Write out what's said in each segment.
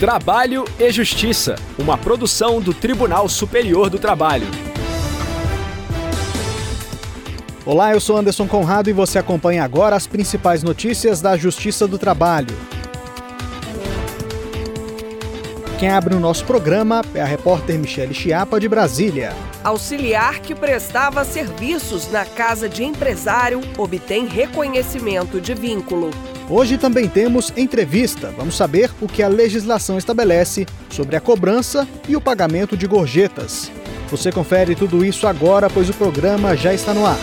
Trabalho e Justiça, uma produção do Tribunal Superior do Trabalho. Olá, eu sou Anderson Conrado e você acompanha agora as principais notícias da Justiça do Trabalho. Quem abre o nosso programa é a repórter Michele Chiapa, de Brasília. Auxiliar que prestava serviços na casa de empresário obtém reconhecimento de vínculo. Hoje também temos entrevista. Vamos saber o que a legislação estabelece sobre a cobrança e o pagamento de gorjetas. Você confere tudo isso agora, pois o programa já está no ar.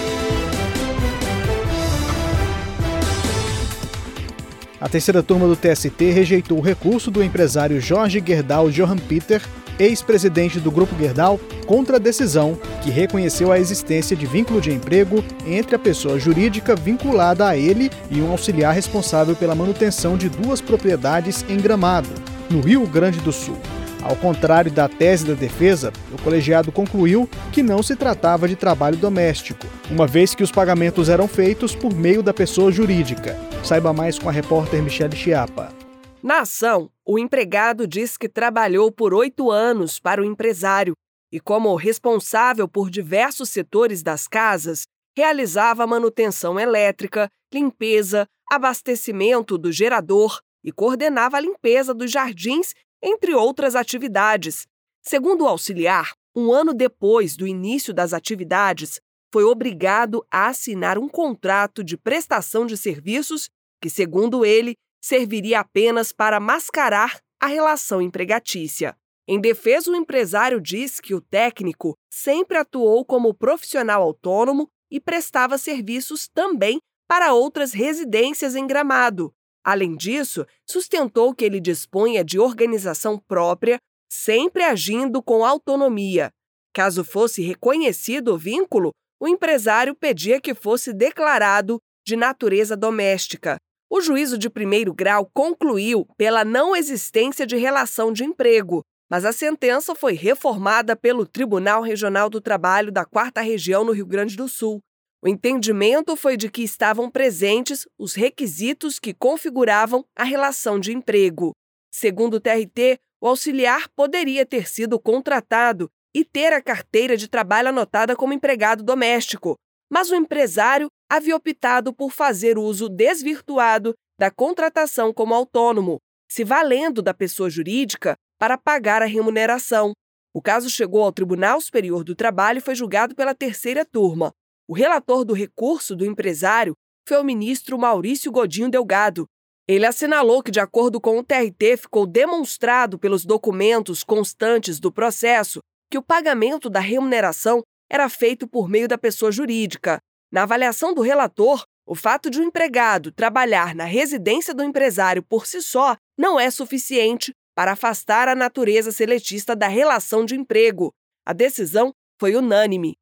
A terceira turma do TST rejeitou o recurso do empresário Jorge Gerdau Johan Peter ex-presidente do Grupo Gerdau, contra a decisão que reconheceu a existência de vínculo de emprego entre a pessoa jurídica vinculada a ele e um auxiliar responsável pela manutenção de duas propriedades em Gramado, no Rio Grande do Sul. Ao contrário da tese da defesa, o colegiado concluiu que não se tratava de trabalho doméstico, uma vez que os pagamentos eram feitos por meio da pessoa jurídica. Saiba mais com a repórter Michele Chiapa. Na ação, o empregado diz que trabalhou por oito anos para o empresário e, como responsável por diversos setores das casas, realizava manutenção elétrica, limpeza, abastecimento do gerador e coordenava a limpeza dos jardins, entre outras atividades. Segundo o auxiliar, um ano depois do início das atividades, foi obrigado a assinar um contrato de prestação de serviços que, segundo ele, serviria apenas para mascarar a relação empregatícia. Em defesa, o empresário diz que o técnico sempre atuou como profissional autônomo e prestava serviços também para outras residências em Gramado. Além disso, sustentou que ele dispunha de organização própria, sempre agindo com autonomia. Caso fosse reconhecido o vínculo, o empresário pedia que fosse declarado de natureza doméstica. O juízo de primeiro grau concluiu pela não existência de relação de emprego, mas a sentença foi reformada pelo Tribunal Regional do Trabalho da Quarta Região no Rio Grande do Sul. O entendimento foi de que estavam presentes os requisitos que configuravam a relação de emprego. Segundo o TRT, o auxiliar poderia ter sido contratado e ter a carteira de trabalho anotada como empregado doméstico, mas o empresário havia optado por fazer uso desvirtuado da contratação como autônomo, se valendo da pessoa jurídica para pagar a remuneração. O caso chegou ao Tribunal Superior do Trabalho e foi julgado pela terceira turma. O relator do recurso do empresário foi o ministro Maurício Godinho Delgado. Ele assinalou que, de acordo com o TRT, ficou demonstrado pelos documentos constantes do processo que o pagamento da remuneração era feito por meio da pessoa jurídica. Na avaliação do relator, o fato de o um empregado trabalhar na residência do empresário por si só não é suficiente para afastar a natureza seletista da relação de emprego. A decisão foi unânime.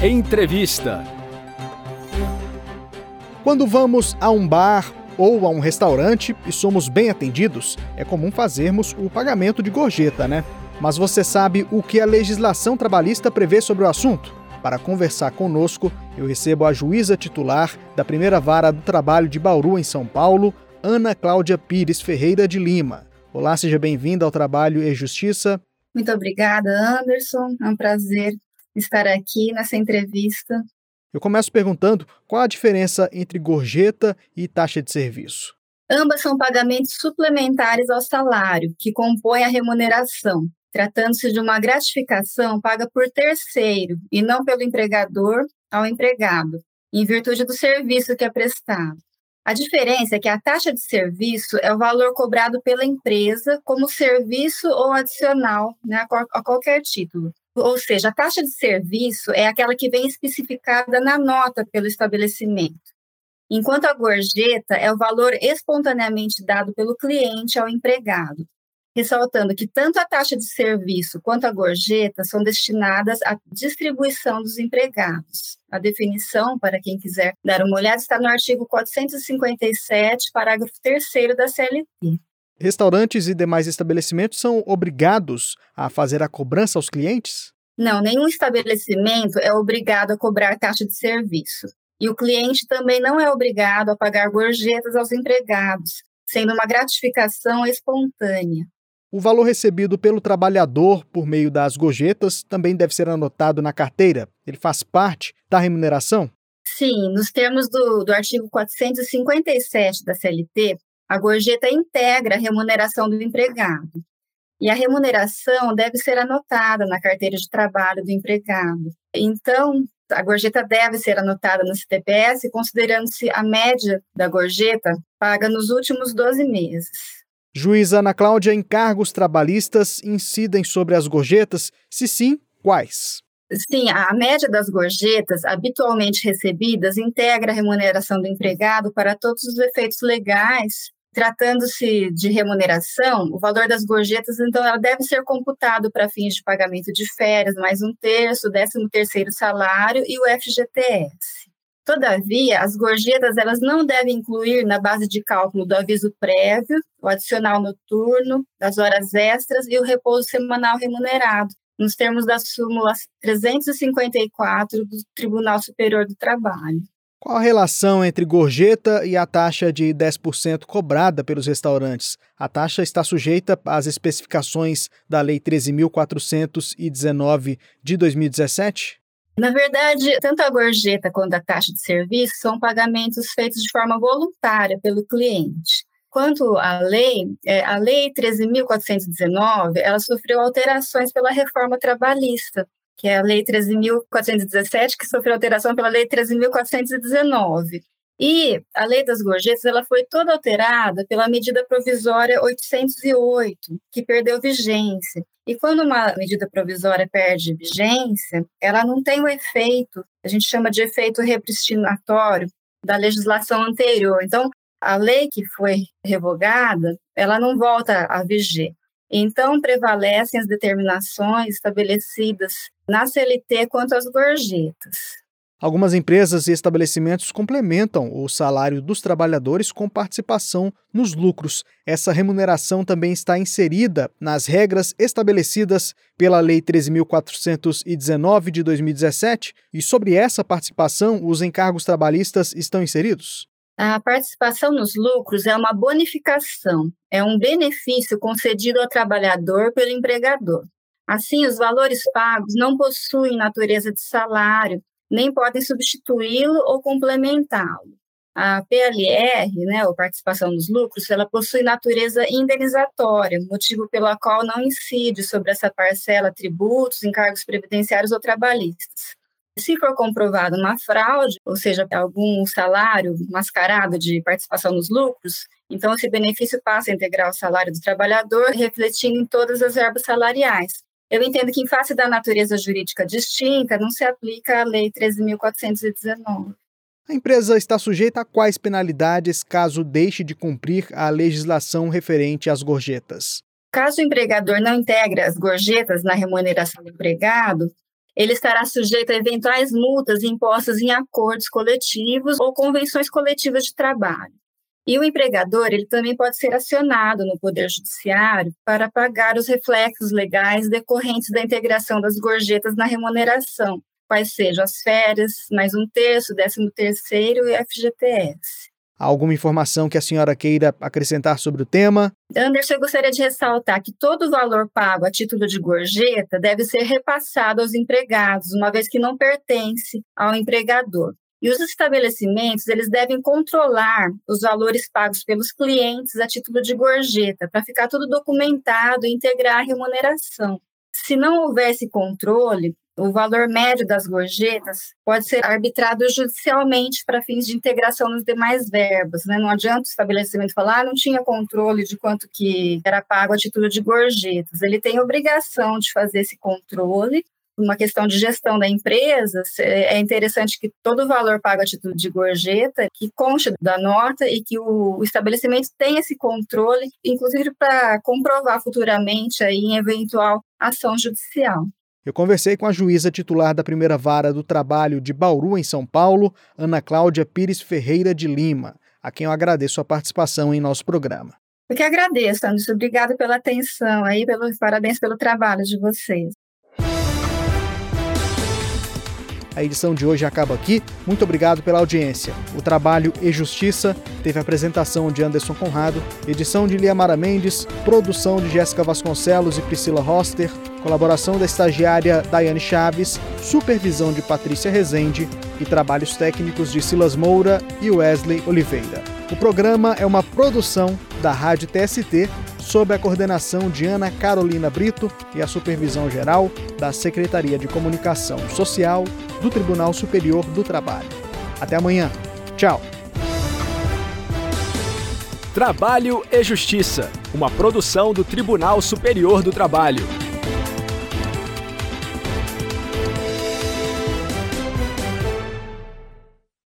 Entrevista. Quando vamos a um bar ou a um restaurante e somos bem atendidos, é comum fazermos o pagamento de gorjeta, né? Mas você sabe o que a legislação trabalhista prevê sobre o assunto? Para conversar conosco, eu recebo a juíza titular da primeira vara do trabalho de Bauru, em São Paulo, Ana Cláudia Pires Ferreira de Lima. Olá, seja bem-vinda ao Trabalho e Justiça. Muito obrigada, Anderson. É um prazer estar aqui nessa entrevista. Eu começo perguntando qual a diferença entre gorjeta e taxa de serviço. Ambas são pagamentos suplementares ao salário, que compõem a remuneração, tratando-se de uma gratificação paga por terceiro e não pelo empregador ao empregado, em virtude do serviço que é prestado. A diferença é que a taxa de serviço é o valor cobrado pela empresa como serviço ou adicional né, a qualquer título. Ou seja, a taxa de serviço é aquela que vem especificada na nota pelo estabelecimento, enquanto a gorjeta é o valor espontaneamente dado pelo cliente ao empregado ressaltando que tanto a taxa de serviço quanto a gorjeta são destinadas à distribuição dos empregados. A definição, para quem quiser dar uma olhada, está no artigo 457, parágrafo 3 da CLT. Restaurantes e demais estabelecimentos são obrigados a fazer a cobrança aos clientes? Não, nenhum estabelecimento é obrigado a cobrar taxa de serviço. E o cliente também não é obrigado a pagar gorjetas aos empregados, sendo uma gratificação espontânea. O valor recebido pelo trabalhador por meio das gorjetas também deve ser anotado na carteira. Ele faz parte da remuneração? Sim, nos termos do, do artigo 457 da CLT, a gorjeta integra a remuneração do empregado. E a remuneração deve ser anotada na carteira de trabalho do empregado. Então, a gorjeta deve ser anotada no CTPS, considerando-se a média da gorjeta paga nos últimos 12 meses. Juíza Ana Cláudia, encargos trabalhistas incidem sobre as gorjetas? Se sim, quais? Sim, a média das gorjetas habitualmente recebidas integra a remuneração do empregado para todos os efeitos legais. Tratando-se de remuneração, o valor das gorjetas, então, ela deve ser computado para fins de pagamento de férias, mais um terço, décimo terceiro salário e o FGTS. Todavia, as gorjetas elas não devem incluir na base de cálculo do aviso prévio, o adicional noturno, das horas extras e o repouso semanal remunerado, nos termos da súmula 354 do Tribunal Superior do Trabalho. Qual a relação entre gorjeta e a taxa de 10% cobrada pelos restaurantes? A taxa está sujeita às especificações da Lei 13.419 de 2017? Na verdade, tanto a gorjeta quanto a taxa de serviço são pagamentos feitos de forma voluntária pelo cliente. Quanto à lei, é, a Lei 13.419, ela sofreu alterações pela reforma trabalhista, que é a Lei 13.417, que sofreu alteração pela Lei 13.419. E a lei das gorjetas ela foi toda alterada pela medida provisória 808, que perdeu vigência. E quando uma medida provisória perde vigência, ela não tem o efeito, a gente chama de efeito repristinatório da legislação anterior. Então, a lei que foi revogada, ela não volta a viger. Então, prevalecem as determinações estabelecidas na CLT quanto às gorjetas. Algumas empresas e estabelecimentos complementam o salário dos trabalhadores com participação nos lucros. Essa remuneração também está inserida nas regras estabelecidas pela Lei 13.419 de 2017 e sobre essa participação os encargos trabalhistas estão inseridos? A participação nos lucros é uma bonificação, é um benefício concedido ao trabalhador pelo empregador. Assim, os valores pagos não possuem natureza de salário, nem podem substituí-lo ou complementá-lo. A PLR, né, ou participação nos lucros, ela possui natureza indenizatória, motivo pelo qual não incide sobre essa parcela tributos, encargos previdenciários ou trabalhistas. Se for comprovado uma fraude, ou seja, algum salário mascarado de participação nos lucros, então esse benefício passa a integrar o salário do trabalhador, refletindo em todas as verbas salariais. Eu entendo que, em face da natureza jurídica distinta, não se aplica a Lei 13.419. A empresa está sujeita a quais penalidades caso deixe de cumprir a legislação referente às gorjetas? Caso o empregador não integre as gorjetas na remuneração do empregado, ele estará sujeito a eventuais multas impostas em acordos coletivos ou convenções coletivas de trabalho. E o empregador, ele também pode ser acionado no Poder Judiciário para pagar os reflexos legais decorrentes da integração das gorjetas na remuneração, quais sejam as férias, mais um terço, décimo terceiro e FGTS. alguma informação que a senhora queira acrescentar sobre o tema? Anderson, eu gostaria de ressaltar que todo o valor pago a título de gorjeta deve ser repassado aos empregados, uma vez que não pertence ao empregador. E os estabelecimentos, eles devem controlar os valores pagos pelos clientes a título de gorjeta, para ficar tudo documentado e integrar a remuneração. Se não houvesse controle, o valor médio das gorjetas pode ser arbitrado judicialmente para fins de integração nos demais verbos. Né? Não adianta o estabelecimento falar, ah, não tinha controle de quanto que era pago a título de gorjetas. Ele tem obrigação de fazer esse controle uma questão de gestão da empresa, é interessante que todo o valor pago a título de gorjeta, que conste da nota e que o estabelecimento tenha esse controle, inclusive para comprovar futuramente aí em eventual ação judicial. Eu conversei com a juíza titular da primeira vara do trabalho de Bauru, em São Paulo, Ana Cláudia Pires Ferreira de Lima, a quem eu agradeço a participação em nosso programa. Eu que agradeço, Anderson. Obrigada pela atenção aí, pelo, parabéns pelo trabalho de vocês. A edição de hoje acaba aqui. Muito obrigado pela audiência. O trabalho e Justiça teve apresentação de Anderson Conrado, edição de Liamara Mendes, produção de Jéssica Vasconcelos e Priscila Roster, colaboração da estagiária Daiane Chaves, supervisão de Patrícia Rezende e trabalhos técnicos de Silas Moura e Wesley Oliveira. O programa é uma produção da Rádio TST sob a coordenação de Ana Carolina Brito e a supervisão geral da Secretaria de Comunicação Social do Tribunal Superior do Trabalho. Até amanhã. Tchau. Trabalho e Justiça, uma produção do Tribunal Superior do Trabalho.